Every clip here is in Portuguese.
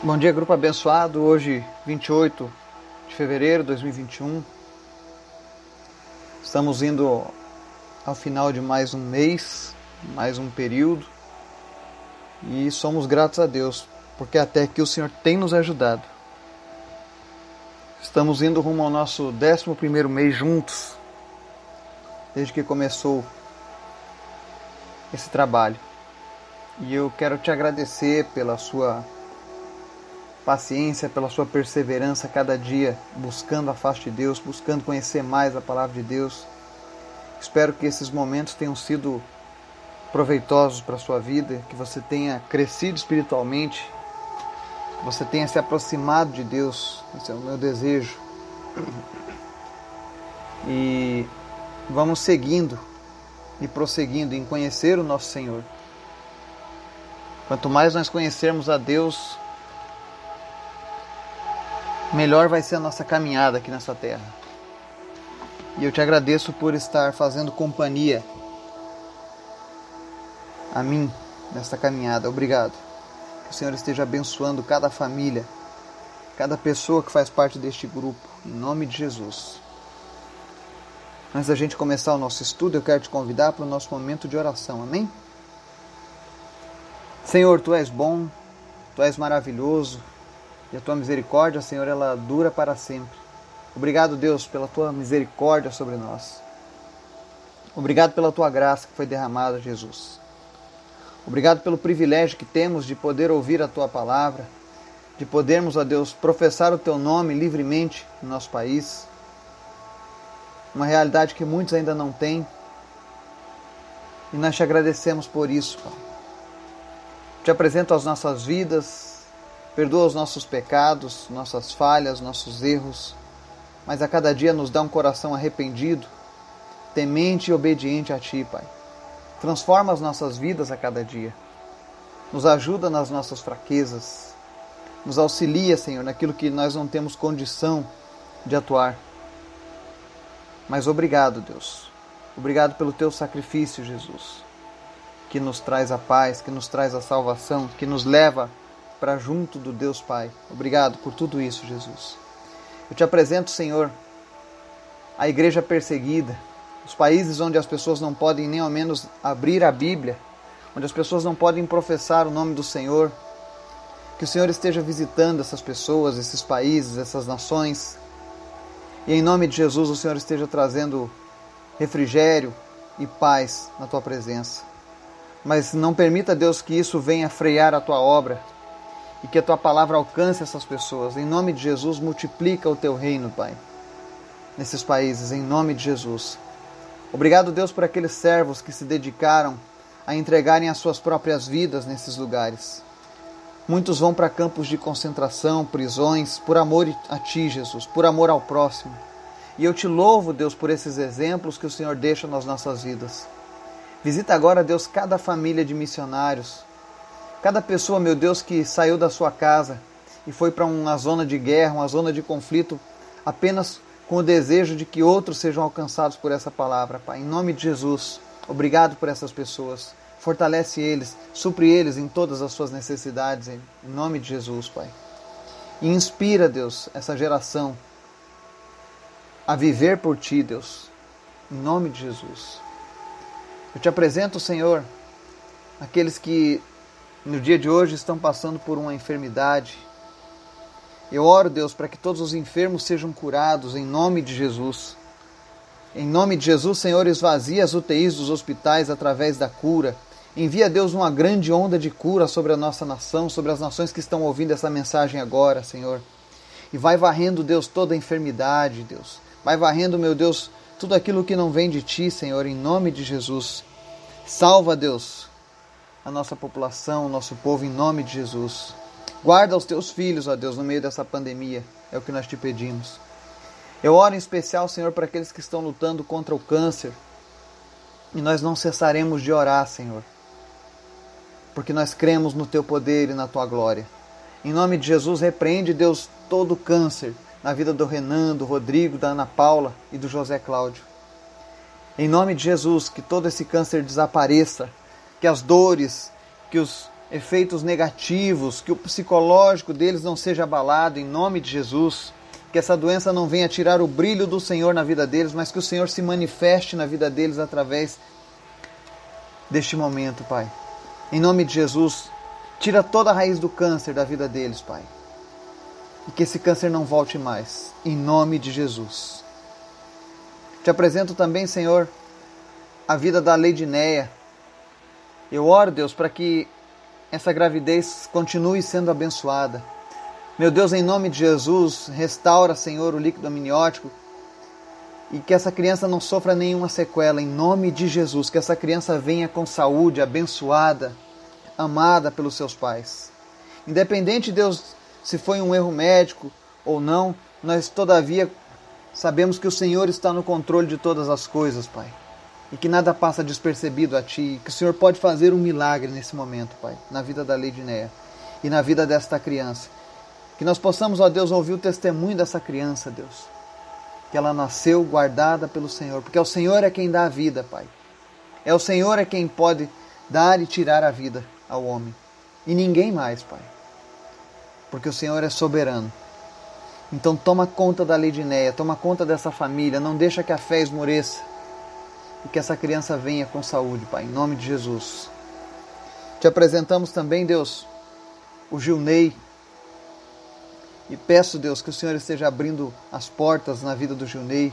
Bom dia, grupo abençoado. Hoje, 28 de fevereiro de 2021. Estamos indo ao final de mais um mês, mais um período. E somos gratos a Deus, porque até aqui o Senhor tem nos ajudado. Estamos indo rumo ao nosso 11 mês juntos, desde que começou esse trabalho. E eu quero te agradecer pela sua paciência, pela sua perseverança cada dia, buscando a face de Deus, buscando conhecer mais a palavra de Deus. Espero que esses momentos tenham sido proveitosos para a sua vida, que você tenha crescido espiritualmente, que você tenha se aproximado de Deus. Esse é o meu desejo. E vamos seguindo e prosseguindo em conhecer o nosso Senhor. Quanto mais nós conhecermos a Deus, melhor vai ser a nossa caminhada aqui nessa terra. E eu te agradeço por estar fazendo companhia a mim nesta caminhada. Obrigado. Que o Senhor esteja abençoando cada família, cada pessoa que faz parte deste grupo, em nome de Jesus. Antes da gente começar o nosso estudo, eu quero te convidar para o nosso momento de oração. Amém? Senhor, tu és bom, tu és maravilhoso, e a tua misericórdia, Senhor, ela dura para sempre. Obrigado, Deus, pela tua misericórdia sobre nós. Obrigado pela tua graça que foi derramada, Jesus. Obrigado pelo privilégio que temos de poder ouvir a tua palavra, de podermos, a Deus, professar o teu nome livremente no nosso país. Uma realidade que muitos ainda não têm. E nós te agradecemos por isso, Pai. Te apresento as nossas vidas, Perdoa os nossos pecados, nossas falhas, nossos erros, mas a cada dia nos dá um coração arrependido, temente e obediente a Ti, Pai. Transforma as nossas vidas a cada dia. Nos ajuda nas nossas fraquezas. Nos auxilia, Senhor, naquilo que nós não temos condição de atuar. Mas obrigado, Deus. Obrigado pelo Teu sacrifício, Jesus, que nos traz a paz, que nos traz a salvação, que nos leva para junto do Deus Pai. Obrigado por tudo isso, Jesus. Eu te apresento, Senhor, a igreja perseguida, os países onde as pessoas não podem nem ao menos abrir a Bíblia, onde as pessoas não podem professar o nome do Senhor. Que o Senhor esteja visitando essas pessoas, esses países, essas nações. E em nome de Jesus, o Senhor esteja trazendo refrigério e paz na tua presença. Mas não permita, Deus, que isso venha frear a tua obra, e que a tua palavra alcance essas pessoas. Em nome de Jesus, multiplica o teu reino, Pai, nesses países, em nome de Jesus. Obrigado, Deus, por aqueles servos que se dedicaram a entregarem as suas próprias vidas nesses lugares. Muitos vão para campos de concentração, prisões, por amor a Ti, Jesus, por amor ao próximo. E eu te louvo, Deus, por esses exemplos que o Senhor deixa nas nossas vidas. Visita agora, Deus, cada família de missionários, Cada pessoa, meu Deus, que saiu da sua casa e foi para uma zona de guerra, uma zona de conflito, apenas com o desejo de que outros sejam alcançados por essa palavra, Pai. Em nome de Jesus, obrigado por essas pessoas. Fortalece eles, supre eles em todas as suas necessidades, em nome de Jesus, Pai. E inspira, Deus, essa geração a viver por Ti, Deus, em nome de Jesus. Eu te apresento, Senhor, aqueles que no dia de hoje estão passando por uma enfermidade. Eu oro, Deus, para que todos os enfermos sejam curados em nome de Jesus. Em nome de Jesus, Senhor, esvazia as UTIs dos hospitais através da cura. Envia, Deus, uma grande onda de cura sobre a nossa nação, sobre as nações que estão ouvindo essa mensagem agora, Senhor. E vai varrendo, Deus, toda a enfermidade, Deus. Vai varrendo, meu Deus, tudo aquilo que não vem de Ti, Senhor, em nome de Jesus. Salva, Deus, a nossa população, o nosso povo, em nome de Jesus. Guarda os teus filhos, ó Deus, no meio dessa pandemia, é o que nós te pedimos. Eu oro em especial, Senhor, para aqueles que estão lutando contra o câncer. E nós não cessaremos de orar, Senhor, porque nós cremos no teu poder e na tua glória. Em nome de Jesus, repreende, Deus, todo o câncer na vida do Renan, do Rodrigo, da Ana Paula e do José Cláudio. Em nome de Jesus, que todo esse câncer desapareça que as dores, que os efeitos negativos, que o psicológico deles não seja abalado em nome de Jesus. Que essa doença não venha tirar o brilho do Senhor na vida deles, mas que o Senhor se manifeste na vida deles através deste momento, Pai. Em nome de Jesus, tira toda a raiz do câncer da vida deles, Pai. E que esse câncer não volte mais. Em nome de Jesus. Te apresento também, Senhor, a vida da Leidineia. Eu oro, Deus, para que essa gravidez continue sendo abençoada. Meu Deus, em nome de Jesus, restaura, Senhor, o líquido amniótico e que essa criança não sofra nenhuma sequela, em nome de Jesus. Que essa criança venha com saúde, abençoada, amada pelos seus pais. Independente, Deus, se foi um erro médico ou não, nós todavia sabemos que o Senhor está no controle de todas as coisas, Pai e que nada passa despercebido a Ti, que o Senhor pode fazer um milagre nesse momento, Pai, na vida da Leidinéia e na vida desta criança. Que nós possamos, ó Deus, ouvir o testemunho dessa criança, Deus. Que ela nasceu guardada pelo Senhor, porque é o Senhor é quem dá a vida, Pai. É o Senhor é quem pode dar e tirar a vida ao homem. E ninguém mais, Pai. Porque o Senhor é soberano. Então toma conta da Leidinéia, toma conta dessa família, não deixa que a fé esmoreça e que essa criança venha com saúde, Pai, em nome de Jesus. Te apresentamos também, Deus, o Gilney. E peço, Deus, que o Senhor esteja abrindo as portas na vida do Gilney.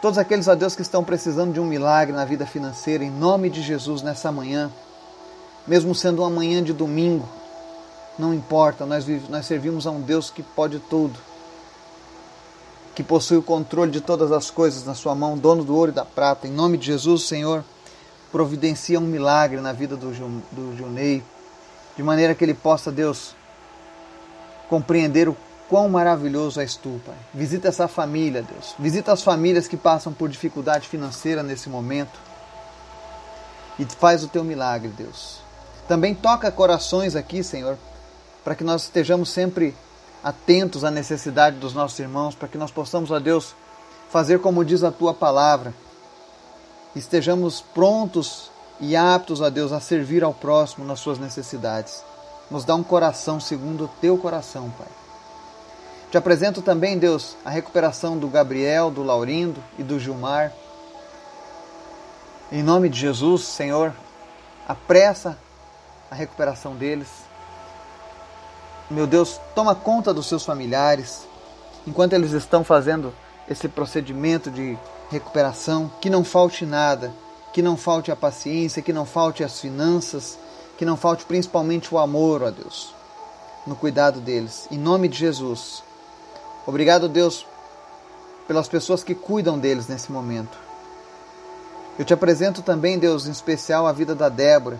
Todos aqueles, ó Deus, que estão precisando de um milagre na vida financeira, em nome de Jesus, nessa manhã, mesmo sendo uma manhã de domingo, não importa, nós, nós servimos a um Deus que pode tudo que possui o controle de todas as coisas na sua mão, dono do ouro e da prata. Em nome de Jesus, Senhor, providencia um milagre na vida do, do Junei, de maneira que ele possa, Deus, compreender o quão maravilhoso és tu, Pai. Visita essa família, Deus. Visita as famílias que passam por dificuldade financeira nesse momento. E faz o teu milagre, Deus. Também toca corações aqui, Senhor, para que nós estejamos sempre atentos à necessidade dos nossos irmãos, para que nós possamos, ó Deus, fazer como diz a tua palavra. Estejamos prontos e aptos, ó Deus, a servir ao próximo nas suas necessidades. Nos dá um coração segundo o teu coração, Pai. Te apresento também, Deus, a recuperação do Gabriel, do Laurindo e do Gilmar. Em nome de Jesus, Senhor, apressa a recuperação deles meu Deus, toma conta dos seus familiares, enquanto eles estão fazendo esse procedimento de recuperação, que não falte nada, que não falte a paciência, que não falte as finanças, que não falte principalmente o amor, ó Deus, no cuidado deles. Em nome de Jesus. Obrigado, Deus, pelas pessoas que cuidam deles nesse momento. Eu te apresento também, Deus, em especial a vida da Débora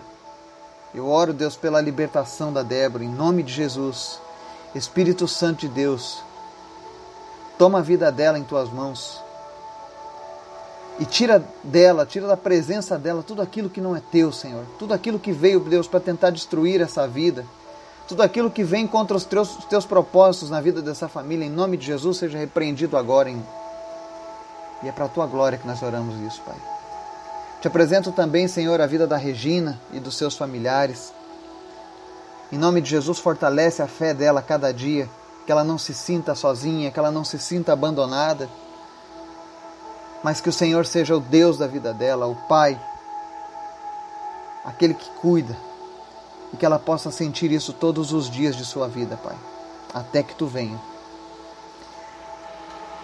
eu oro, Deus, pela libertação da Débora, em nome de Jesus. Espírito Santo de Deus, toma a vida dela em tuas mãos. E tira dela, tira da presença dela tudo aquilo que não é teu, Senhor. Tudo aquilo que veio, Deus, para tentar destruir essa vida. Tudo aquilo que vem contra os teus, os teus propósitos na vida dessa família, em nome de Jesus, seja repreendido agora. Em... E é para a tua glória que nós oramos isso, Pai. Te apresento também, Senhor, a vida da Regina e dos seus familiares. Em nome de Jesus, fortalece a fé dela cada dia, que ela não se sinta sozinha, que ela não se sinta abandonada, mas que o Senhor seja o Deus da vida dela, o Pai, aquele que cuida, e que ela possa sentir isso todos os dias de sua vida, Pai, até que tu venha.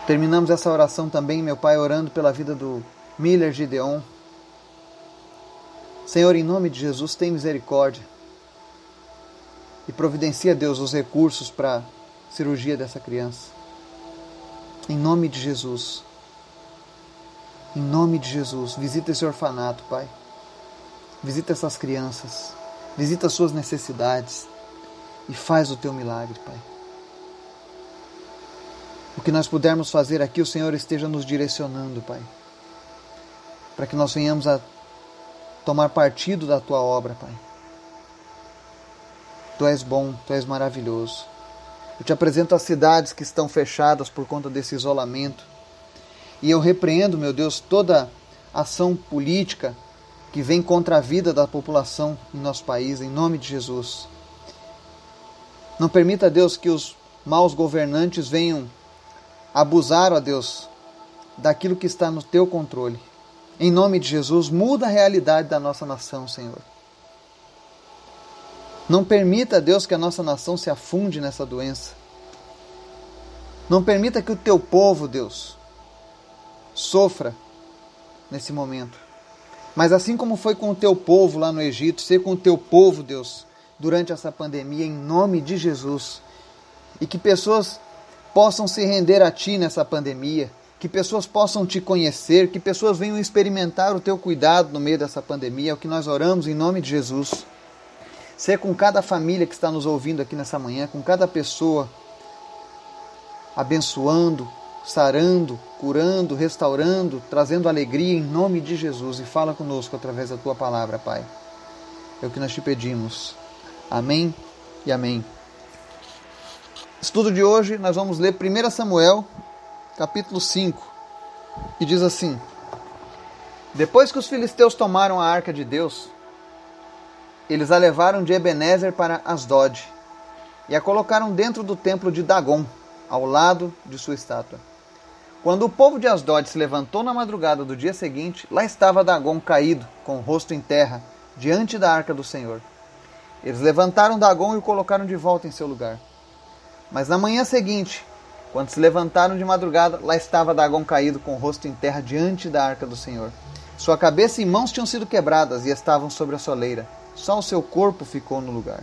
Terminamos essa oração também, meu Pai, orando pela vida do Miller Gideon, Senhor, em nome de Jesus, tem misericórdia e providencia, Deus, os recursos para a cirurgia dessa criança. Em nome de Jesus. Em nome de Jesus, visita esse orfanato, Pai. Visita essas crianças. Visita as suas necessidades e faz o teu milagre, Pai. O que nós pudermos fazer aqui, o Senhor esteja nos direcionando, Pai. Para que nós venhamos a tomar partido da tua obra, Pai. Tu és bom, tu és maravilhoso. Eu te apresento as cidades que estão fechadas por conta desse isolamento. E eu repreendo, meu Deus, toda ação política que vem contra a vida da população em nosso país, em nome de Jesus. Não permita, Deus, que os maus governantes venham abusar, ó Deus, daquilo que está no teu controle. Em nome de Jesus, muda a realidade da nossa nação, Senhor. Não permita, Deus, que a nossa nação se afunde nessa doença. Não permita que o teu povo, Deus, sofra nesse momento. Mas assim como foi com o teu povo lá no Egito, ser com o teu povo, Deus, durante essa pandemia, em nome de Jesus. E que pessoas possam se render a Ti nessa pandemia, que pessoas possam Te conhecer, que pessoas venham experimentar o Teu cuidado no meio dessa pandemia, é o que nós oramos em nome de Jesus. Ser com cada família que está nos ouvindo aqui nessa manhã, com cada pessoa, abençoando, sarando, curando, restaurando, trazendo alegria em nome de Jesus e fala conosco através da tua palavra, Pai. É o que nós te pedimos. Amém e amém. Estudo de hoje, nós vamos ler 1 Samuel, capítulo 5, que diz assim: Depois que os filisteus tomaram a arca de Deus, eles a levaram de Ebenezer para Asdod e a colocaram dentro do templo de Dagon, ao lado de sua estátua. Quando o povo de Asdod se levantou na madrugada do dia seguinte, lá estava Dagon caído, com o rosto em terra, diante da arca do Senhor. Eles levantaram Dagon e o colocaram de volta em seu lugar. Mas na manhã seguinte, quando se levantaram de madrugada, lá estava Dagon caído com o rosto em terra diante da arca do Senhor. Sua cabeça e mãos tinham sido quebradas e estavam sobre a soleira. Só o seu corpo ficou no lugar.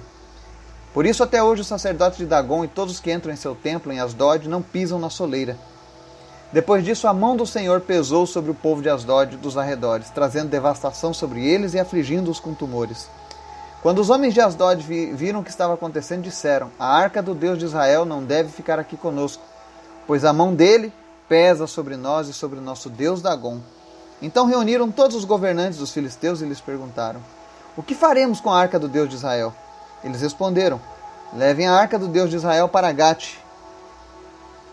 Por isso até hoje os sacerdotes de Dagon e todos os que entram em seu templo em Asdod não pisam na soleira. Depois disso a mão do Senhor pesou sobre o povo de Asdod dos arredores, trazendo devastação sobre eles e afligindo-os com tumores. Quando os homens de Asdod viram o que estava acontecendo, disseram: A arca do Deus de Israel não deve ficar aqui conosco, pois a mão dele pesa sobre nós e sobre o nosso Deus Dagon. Então reuniram todos os governantes dos filisteus e lhes perguntaram: O que faremos com a arca do Deus de Israel? Eles responderam: Levem a arca do Deus de Israel para Gate.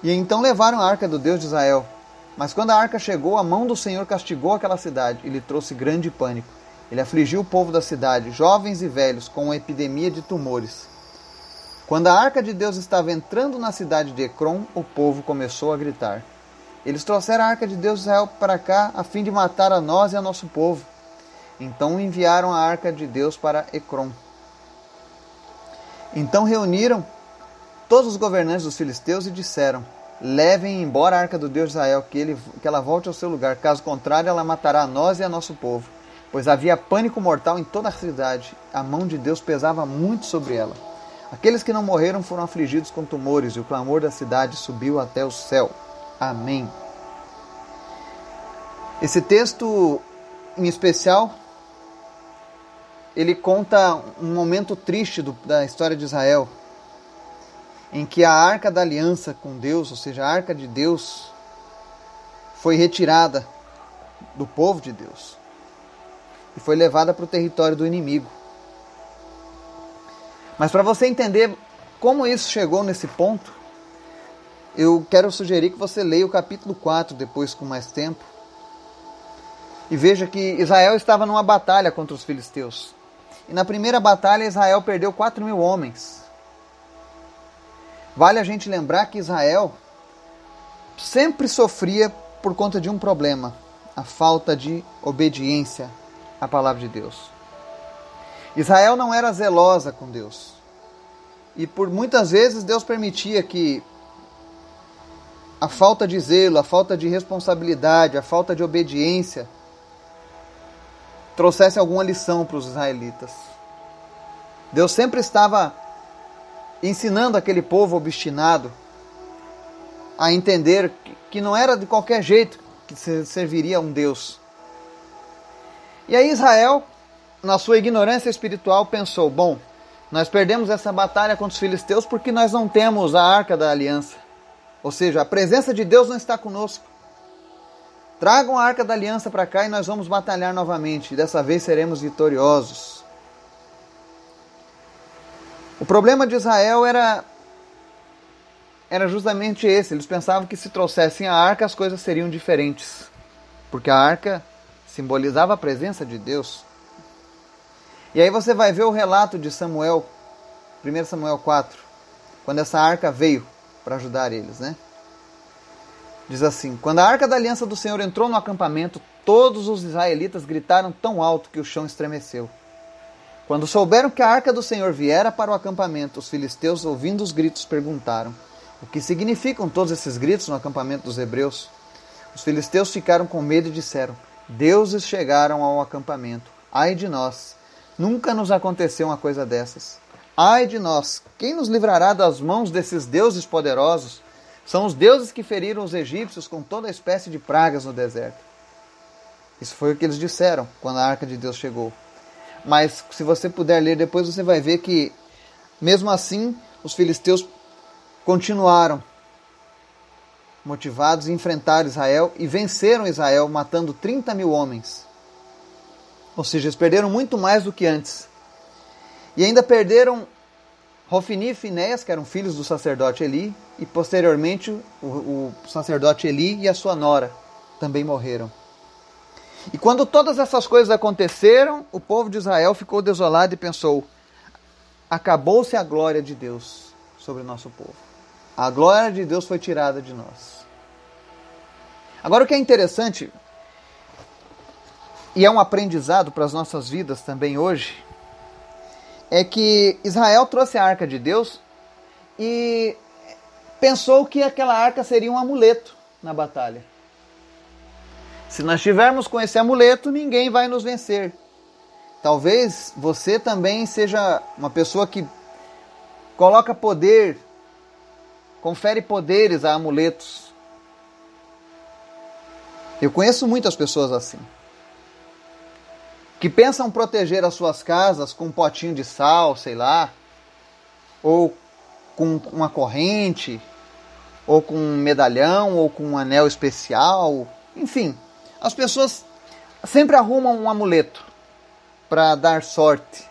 E então levaram a arca do Deus de Israel. Mas quando a arca chegou, a mão do Senhor castigou aquela cidade e lhe trouxe grande pânico. Ele afligiu o povo da cidade, jovens e velhos, com uma epidemia de tumores. Quando a arca de Deus estava entrando na cidade de Ecrom, o povo começou a gritar. Eles trouxeram a arca de Deus de Israel para cá a fim de matar a nós e a nosso povo. Então enviaram a arca de Deus para Ecrom. Então reuniram todos os governantes dos filisteus e disseram: Levem embora a arca do Deus de Israel, que, ele, que ela volte ao seu lugar. Caso contrário, ela matará a nós e a nosso povo pois havia pânico mortal em toda a cidade. A mão de Deus pesava muito sobre ela. Aqueles que não morreram foram afligidos com tumores, e o clamor da cidade subiu até o céu. Amém. Esse texto, em especial, ele conta um momento triste do, da história de Israel, em que a arca da aliança com Deus, ou seja, a arca de Deus, foi retirada do povo de Deus e foi levada para o território do inimigo. Mas para você entender como isso chegou nesse ponto, eu quero sugerir que você leia o capítulo 4 depois com mais tempo. E veja que Israel estava numa batalha contra os filisteus. E na primeira batalha Israel perdeu 4 mil homens. Vale a gente lembrar que Israel sempre sofria por conta de um problema: a falta de obediência a palavra de Deus. Israel não era zelosa com Deus. E por muitas vezes Deus permitia que a falta de zelo, a falta de responsabilidade, a falta de obediência trouxesse alguma lição para os israelitas. Deus sempre estava ensinando aquele povo obstinado a entender que não era de qualquer jeito que serviria a um Deus, e aí Israel, na sua ignorância espiritual, pensou: bom, nós perdemos essa batalha contra os filisteus porque nós não temos a arca da aliança. Ou seja, a presença de Deus não está conosco. Tragam a arca da aliança para cá e nós vamos batalhar novamente. Dessa vez seremos vitoriosos. O problema de Israel era era justamente esse. Eles pensavam que se trouxessem a arca as coisas seriam diferentes. Porque a arca simbolizava a presença de Deus. E aí você vai ver o relato de Samuel, 1 Samuel 4, quando essa arca veio para ajudar eles, né? Diz assim: Quando a arca da aliança do Senhor entrou no acampamento, todos os israelitas gritaram tão alto que o chão estremeceu. Quando souberam que a arca do Senhor viera para o acampamento, os filisteus, ouvindo os gritos, perguntaram: O que significam todos esses gritos no acampamento dos hebreus? Os filisteus ficaram com medo e disseram: Deuses chegaram ao acampamento. Ai de nós! Nunca nos aconteceu uma coisa dessas. Ai de nós! Quem nos livrará das mãos desses deuses poderosos? São os deuses que feriram os egípcios com toda espécie de pragas no deserto. Isso foi o que eles disseram quando a arca de Deus chegou. Mas se você puder ler depois, você vai ver que, mesmo assim, os filisteus continuaram motivados a enfrentar Israel e venceram Israel, matando 30 mil homens. Ou seja, eles perderam muito mais do que antes. E ainda perderam Rofini e Finéias, que eram filhos do sacerdote Eli, e posteriormente o, o sacerdote Eli e a sua nora também morreram. E quando todas essas coisas aconteceram, o povo de Israel ficou desolado e pensou: acabou-se a glória de Deus sobre o nosso povo. A glória de Deus foi tirada de nós. Agora, o que é interessante, e é um aprendizado para as nossas vidas também hoje, é que Israel trouxe a arca de Deus e pensou que aquela arca seria um amuleto na batalha. Se nós estivermos com esse amuleto, ninguém vai nos vencer. Talvez você também seja uma pessoa que coloca poder, confere poderes a amuletos. Eu conheço muitas pessoas assim. Que pensam proteger as suas casas com um potinho de sal, sei lá, ou com uma corrente, ou com um medalhão, ou com um anel especial, enfim as pessoas sempre arrumam um amuleto para dar sorte,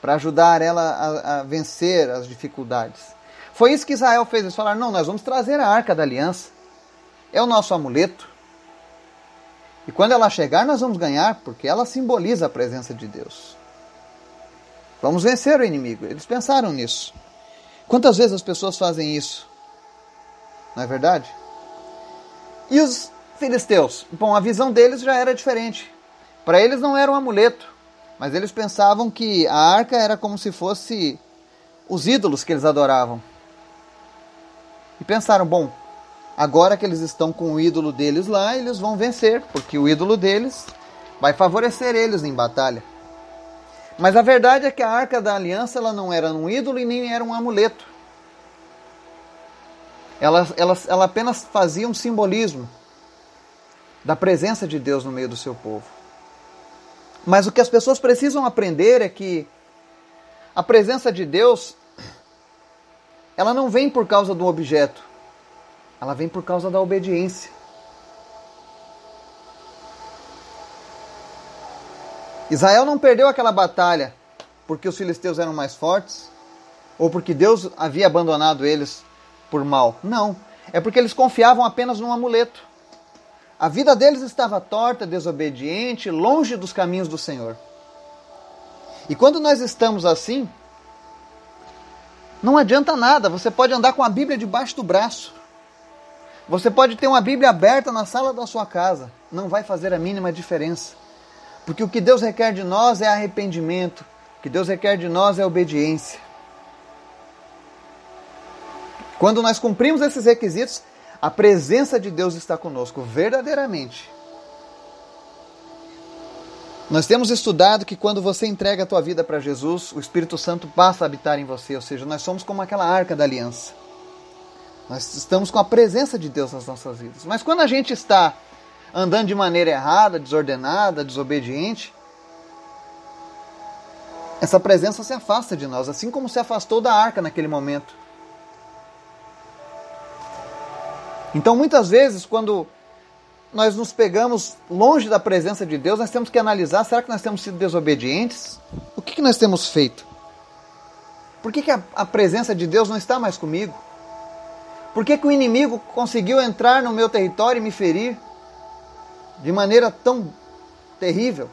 para ajudar ela a, a, vencer as dificuldades. Foi isso que Israel fez. Eles falaram: não, nós vamos trazer a arca da aliança. É o nosso amuleto. E quando ela chegar, nós vamos ganhar, porque ela simboliza a presença de Deus. Vamos vencer o inimigo. Eles pensaram nisso. Quantas vezes as pessoas fazem isso? Não é verdade? E os filisteus. Bom, a visão deles já era diferente. Para eles não era um amuleto, mas eles pensavam que a arca era como se fosse os ídolos que eles adoravam. E pensaram, bom, agora que eles estão com o ídolo deles lá, eles vão vencer, porque o ídolo deles vai favorecer eles em batalha. Mas a verdade é que a arca da aliança ela não era um ídolo e nem era um amuleto. Ela, ela, ela apenas fazia um simbolismo da presença de Deus no meio do seu povo. Mas o que as pessoas precisam aprender é que a presença de Deus ela não vem por causa do objeto, ela vem por causa da obediência. Israel não perdeu aquela batalha porque os filisteus eram mais fortes ou porque Deus havia abandonado eles por mal. Não, é porque eles confiavam apenas num amuleto. A vida deles estava torta, desobediente, longe dos caminhos do Senhor. E quando nós estamos assim, não adianta nada. Você pode andar com a Bíblia debaixo do braço. Você pode ter uma Bíblia aberta na sala da sua casa. Não vai fazer a mínima diferença. Porque o que Deus requer de nós é arrependimento. O que Deus requer de nós é obediência. Quando nós cumprimos esses requisitos, a presença de Deus está conosco verdadeiramente. Nós temos estudado que quando você entrega a tua vida para Jesus, o Espírito Santo passa a habitar em você, ou seja, nós somos como aquela arca da aliança. Nós estamos com a presença de Deus nas nossas vidas. Mas quando a gente está andando de maneira errada, desordenada, desobediente, essa presença se afasta de nós, assim como se afastou da arca naquele momento. Então, muitas vezes, quando nós nos pegamos longe da presença de Deus, nós temos que analisar: será que nós temos sido desobedientes? O que, que nós temos feito? Por que, que a, a presença de Deus não está mais comigo? Por que, que o inimigo conseguiu entrar no meu território e me ferir de maneira tão terrível?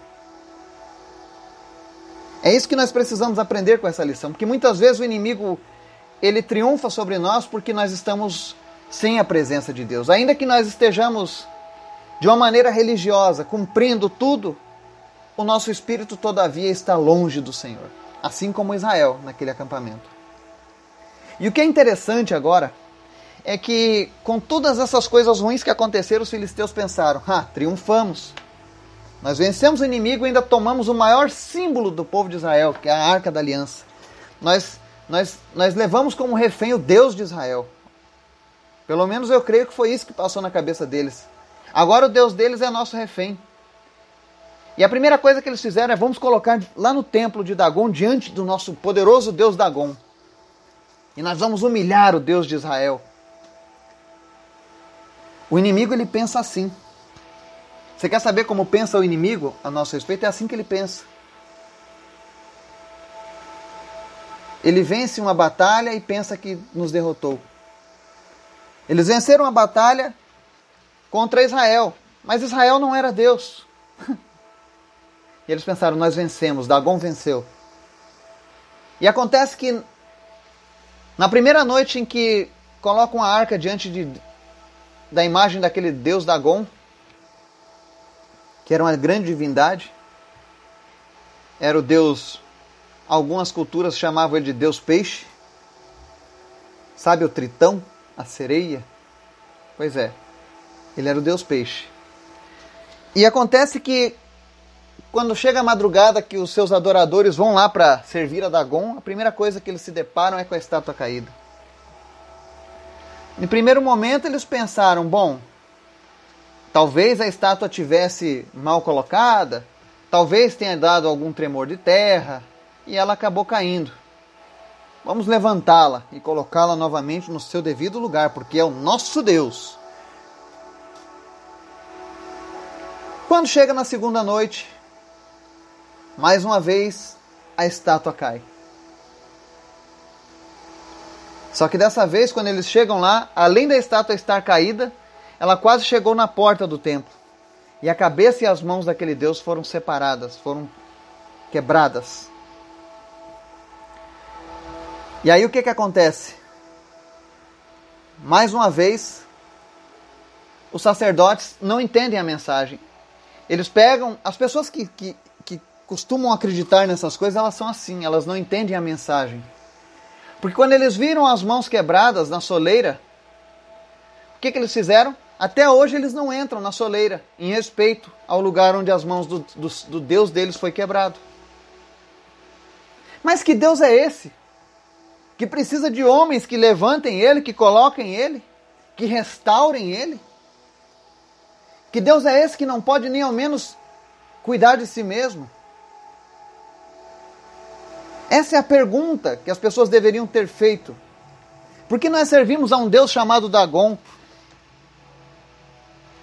É isso que nós precisamos aprender com essa lição, porque muitas vezes o inimigo ele triunfa sobre nós porque nós estamos sem a presença de Deus. Ainda que nós estejamos de uma maneira religiosa, cumprindo tudo, o nosso espírito todavia está longe do Senhor, assim como Israel naquele acampamento. E o que é interessante agora é que, com todas essas coisas ruins que aconteceram, os filisteus pensaram: ah, triunfamos. Nós vencemos o inimigo e ainda tomamos o maior símbolo do povo de Israel, que é a arca da aliança. Nós, nós, nós levamos como refém o Deus de Israel. Pelo menos eu creio que foi isso que passou na cabeça deles. Agora o Deus deles é nosso refém. E a primeira coisa que eles fizeram é vamos colocar lá no templo de Dagon, diante do nosso poderoso Deus Dagon. E nós vamos humilhar o Deus de Israel. O inimigo ele pensa assim. Você quer saber como pensa o inimigo a nosso respeito? É assim que ele pensa. Ele vence uma batalha e pensa que nos derrotou. Eles venceram a batalha contra Israel, mas Israel não era Deus. E eles pensaram: nós vencemos, Dagon venceu. E acontece que na primeira noite em que colocam a arca diante de, da imagem daquele deus Dagon, que era uma grande divindade, era o deus, algumas culturas chamavam ele de deus peixe. Sabe o tritão, a sereia? Pois é, ele era o deus peixe. E acontece que quando chega a madrugada que os seus adoradores vão lá para servir a Dagon, a primeira coisa que eles se deparam é com a estátua caída. Em primeiro momento eles pensaram, bom, talvez a estátua tivesse mal colocada, talvez tenha dado algum tremor de terra e ela acabou caindo. Vamos levantá-la e colocá-la novamente no seu devido lugar, porque é o nosso Deus. Quando chega na segunda noite, mais uma vez a estátua cai. Só que dessa vez, quando eles chegam lá, além da estátua estar caída, ela quase chegou na porta do templo. E a cabeça e as mãos daquele Deus foram separadas, foram quebradas. E aí o que, que acontece? Mais uma vez, os sacerdotes não entendem a mensagem. Eles pegam as pessoas que, que costumam acreditar nessas coisas, elas são assim, elas não entendem a mensagem. Porque quando eles viram as mãos quebradas na soleira, o que, que eles fizeram? Até hoje eles não entram na soleira, em respeito ao lugar onde as mãos do, do, do Deus deles foi quebrado. Mas que Deus é esse? Que precisa de homens que levantem ele, que coloquem ele, que restaurem ele? Que Deus é esse que não pode nem ao menos cuidar de si mesmo? Essa é a pergunta que as pessoas deveriam ter feito. Por que nós servimos a um Deus chamado Dagon,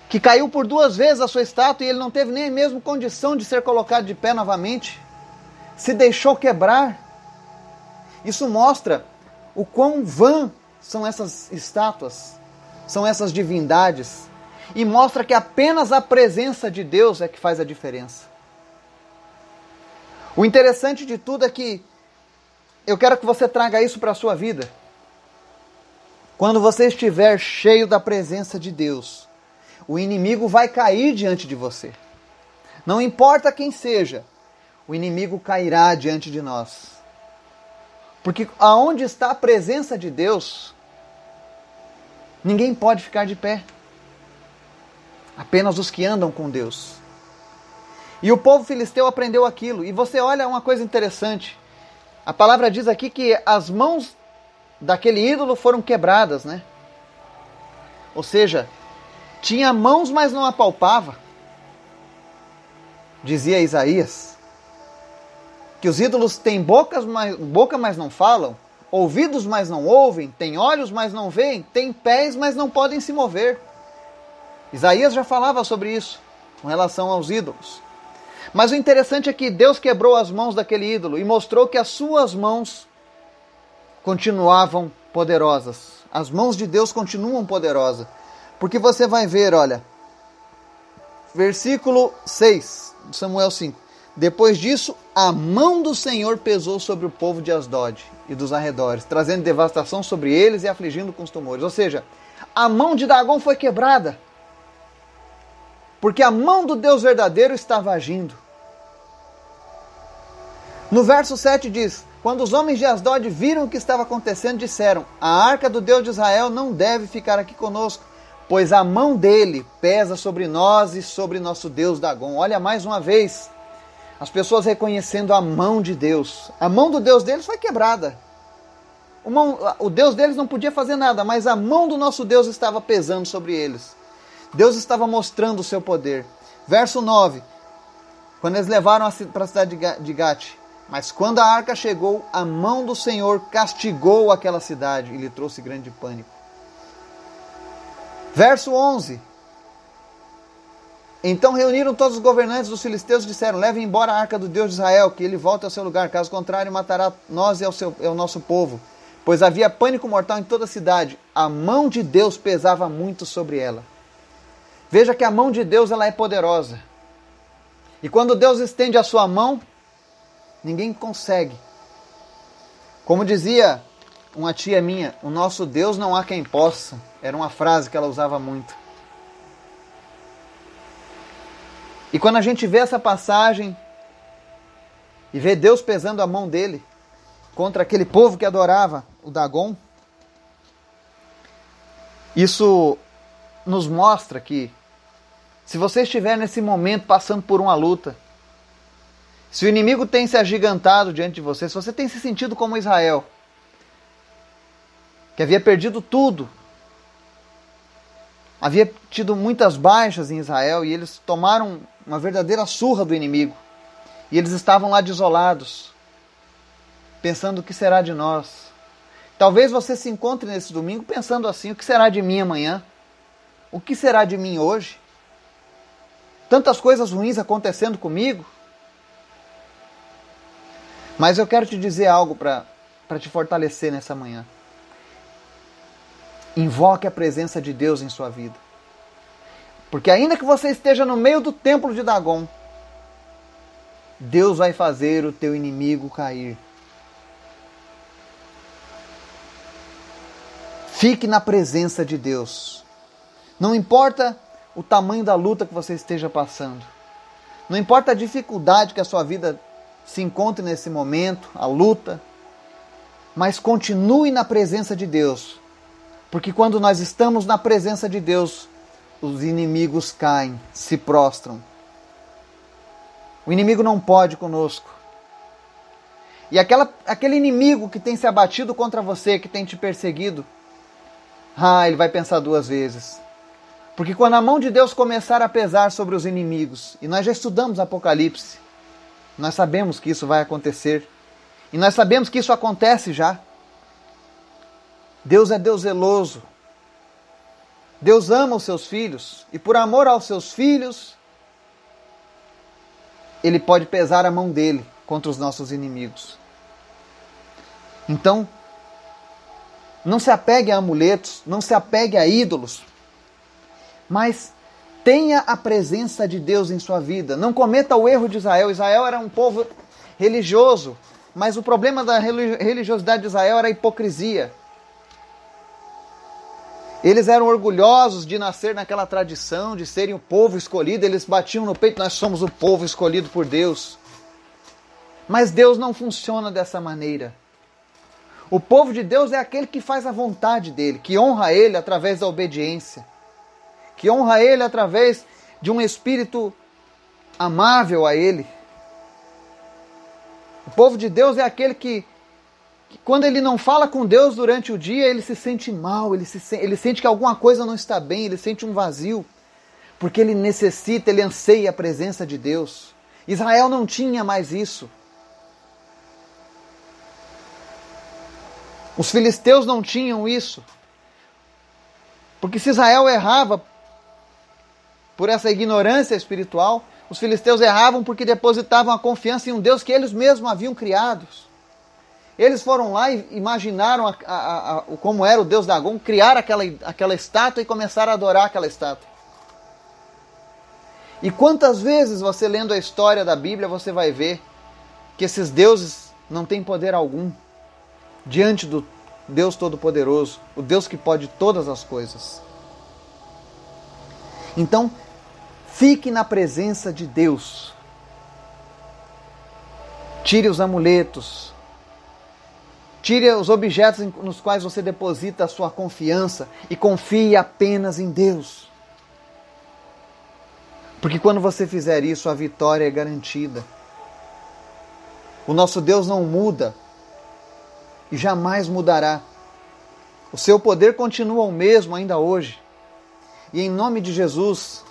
que caiu por duas vezes a sua estátua e ele não teve nem mesmo condição de ser colocado de pé novamente? Se deixou quebrar. Isso mostra o quão vã são essas estátuas, são essas divindades, e mostra que apenas a presença de Deus é que faz a diferença. O interessante de tudo é que eu quero que você traga isso para a sua vida. Quando você estiver cheio da presença de Deus, o inimigo vai cair diante de você. Não importa quem seja, o inimigo cairá diante de nós. Porque aonde está a presença de Deus, ninguém pode ficar de pé. Apenas os que andam com Deus. E o povo filisteu aprendeu aquilo. E você olha uma coisa interessante. A palavra diz aqui que as mãos daquele ídolo foram quebradas, né? Ou seja, tinha mãos, mas não apalpava. Dizia Isaías que os ídolos têm bocas, mas, boca, mas não falam, ouvidos, mas não ouvem, têm olhos, mas não veem, têm pés, mas não podem se mover. Isaías já falava sobre isso com relação aos ídolos. Mas o interessante é que Deus quebrou as mãos daquele ídolo e mostrou que as suas mãos continuavam poderosas. As mãos de Deus continuam poderosas. Porque você vai ver, olha, versículo 6 de Samuel 5. Depois disso, a mão do Senhor pesou sobre o povo de Asdod e dos arredores, trazendo devastação sobre eles e afligindo com os tumores. Ou seja, a mão de Dagon foi quebrada. Porque a mão do Deus verdadeiro estava agindo. No verso 7 diz: Quando os homens de Asdod viram o que estava acontecendo, disseram: A arca do Deus de Israel não deve ficar aqui conosco, pois a mão dele pesa sobre nós e sobre nosso Deus Dagon. Olha mais uma vez, as pessoas reconhecendo a mão de Deus. A mão do Deus deles foi quebrada. O, mão, o Deus deles não podia fazer nada, mas a mão do nosso Deus estava pesando sobre eles. Deus estava mostrando o seu poder. Verso 9: Quando eles levaram para a cidade de Gate, mas quando a arca chegou, a mão do Senhor castigou aquela cidade e lhe trouxe grande pânico. Verso 11: Então reuniram todos os governantes dos filisteus e disseram: Levem embora a arca do Deus de Israel, que ele volte ao seu lugar, caso contrário, matará nós e ao, seu, ao nosso povo. Pois havia pânico mortal em toda a cidade. A mão de Deus pesava muito sobre ela. Veja que a mão de Deus ela é poderosa. E quando Deus estende a sua mão, ninguém consegue. Como dizia uma tia minha, o nosso Deus não há quem possa. Era uma frase que ela usava muito. E quando a gente vê essa passagem e vê Deus pesando a mão dele contra aquele povo que adorava o Dagon, isso nos mostra que se você estiver nesse momento passando por uma luta, se o inimigo tem se agigantado diante de você, se você tem se sentido como Israel, que havia perdido tudo, havia tido muitas baixas em Israel e eles tomaram uma verdadeira surra do inimigo. E eles estavam lá desolados, pensando o que será de nós. Talvez você se encontre nesse domingo pensando assim: o que será de mim amanhã? O que será de mim hoje? Tantas coisas ruins acontecendo comigo. Mas eu quero te dizer algo para te fortalecer nessa manhã. Invoque a presença de Deus em sua vida. Porque ainda que você esteja no meio do templo de Dagon, Deus vai fazer o teu inimigo cair. Fique na presença de Deus. Não importa o tamanho da luta que você esteja passando. Não importa a dificuldade que a sua vida se encontre nesse momento, a luta, mas continue na presença de Deus, porque quando nós estamos na presença de Deus, os inimigos caem, se prostram. O inimigo não pode conosco. E aquela, aquele inimigo que tem se abatido contra você, que tem te perseguido, ah, ele vai pensar duas vezes. Porque quando a mão de Deus começar a pesar sobre os inimigos, e nós já estudamos Apocalipse, nós sabemos que isso vai acontecer. E nós sabemos que isso acontece já. Deus é Deus zeloso. Deus ama os seus filhos e por amor aos seus filhos, ele pode pesar a mão dele contra os nossos inimigos. Então, não se apegue a amuletos, não se apegue a ídolos, mas tenha a presença de Deus em sua vida. Não cometa o erro de Israel. Israel era um povo religioso, mas o problema da religiosidade de Israel era a hipocrisia. Eles eram orgulhosos de nascer naquela tradição, de serem o povo escolhido, eles batiam no peito, nós somos o povo escolhido por Deus. Mas Deus não funciona dessa maneira. O povo de Deus é aquele que faz a vontade dele, que honra ele através da obediência, que honra ele através de um espírito amável a ele. O povo de Deus é aquele que quando ele não fala com Deus durante o dia, ele se sente mal, ele, se, ele sente que alguma coisa não está bem, ele sente um vazio, porque ele necessita, ele anseia a presença de Deus. Israel não tinha mais isso. Os filisteus não tinham isso. Porque se Israel errava por essa ignorância espiritual, os filisteus erravam porque depositavam a confiança em um Deus que eles mesmos haviam criado. Eles foram lá e imaginaram a, a, a, como era o deus Dagon, criar aquela, aquela estátua e começaram a adorar aquela estátua. E quantas vezes você lendo a história da Bíblia você vai ver que esses deuses não têm poder algum diante do Deus Todo-Poderoso, o Deus que pode todas as coisas. Então, fique na presença de Deus. Tire os amuletos. Tire os objetos nos quais você deposita a sua confiança e confie apenas em Deus. Porque quando você fizer isso, a vitória é garantida. O nosso Deus não muda e jamais mudará. O seu poder continua o mesmo ainda hoje. E em nome de Jesus,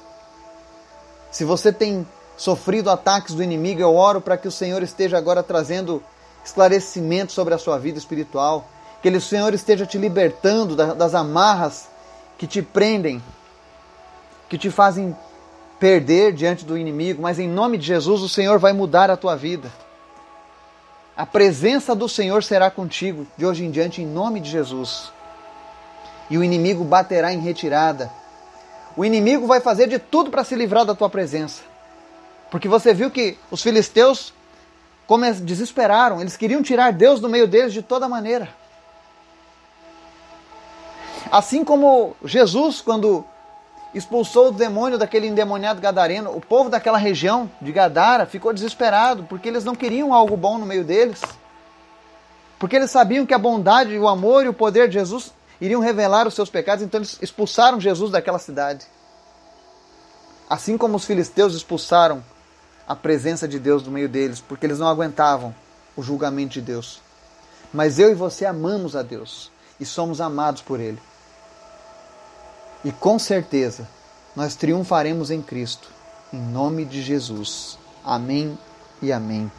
se você tem sofrido ataques do inimigo, eu oro para que o Senhor esteja agora trazendo esclarecimento sobre a sua vida espiritual, que o Senhor esteja te libertando das amarras que te prendem, que te fazem perder diante do inimigo, mas em nome de Jesus o Senhor vai mudar a tua vida. A presença do Senhor será contigo de hoje em diante, em nome de Jesus. E o inimigo baterá em retirada. O inimigo vai fazer de tudo para se livrar da tua presença. Porque você viu que os filisteus como desesperaram, eles queriam tirar Deus do meio deles de toda maneira. Assim como Jesus, quando expulsou o demônio daquele endemoniado gadareno. O povo daquela região de Gadara ficou desesperado porque eles não queriam algo bom no meio deles. Porque eles sabiam que a bondade, o amor e o poder de Jesus iriam revelar os seus pecados, então eles expulsaram Jesus daquela cidade. Assim como os filisteus expulsaram a presença de Deus do meio deles, porque eles não aguentavam o julgamento de Deus. Mas eu e você amamos a Deus e somos amados por Ele. E com certeza nós triunfaremos em Cristo. Em nome de Jesus. Amém e amém.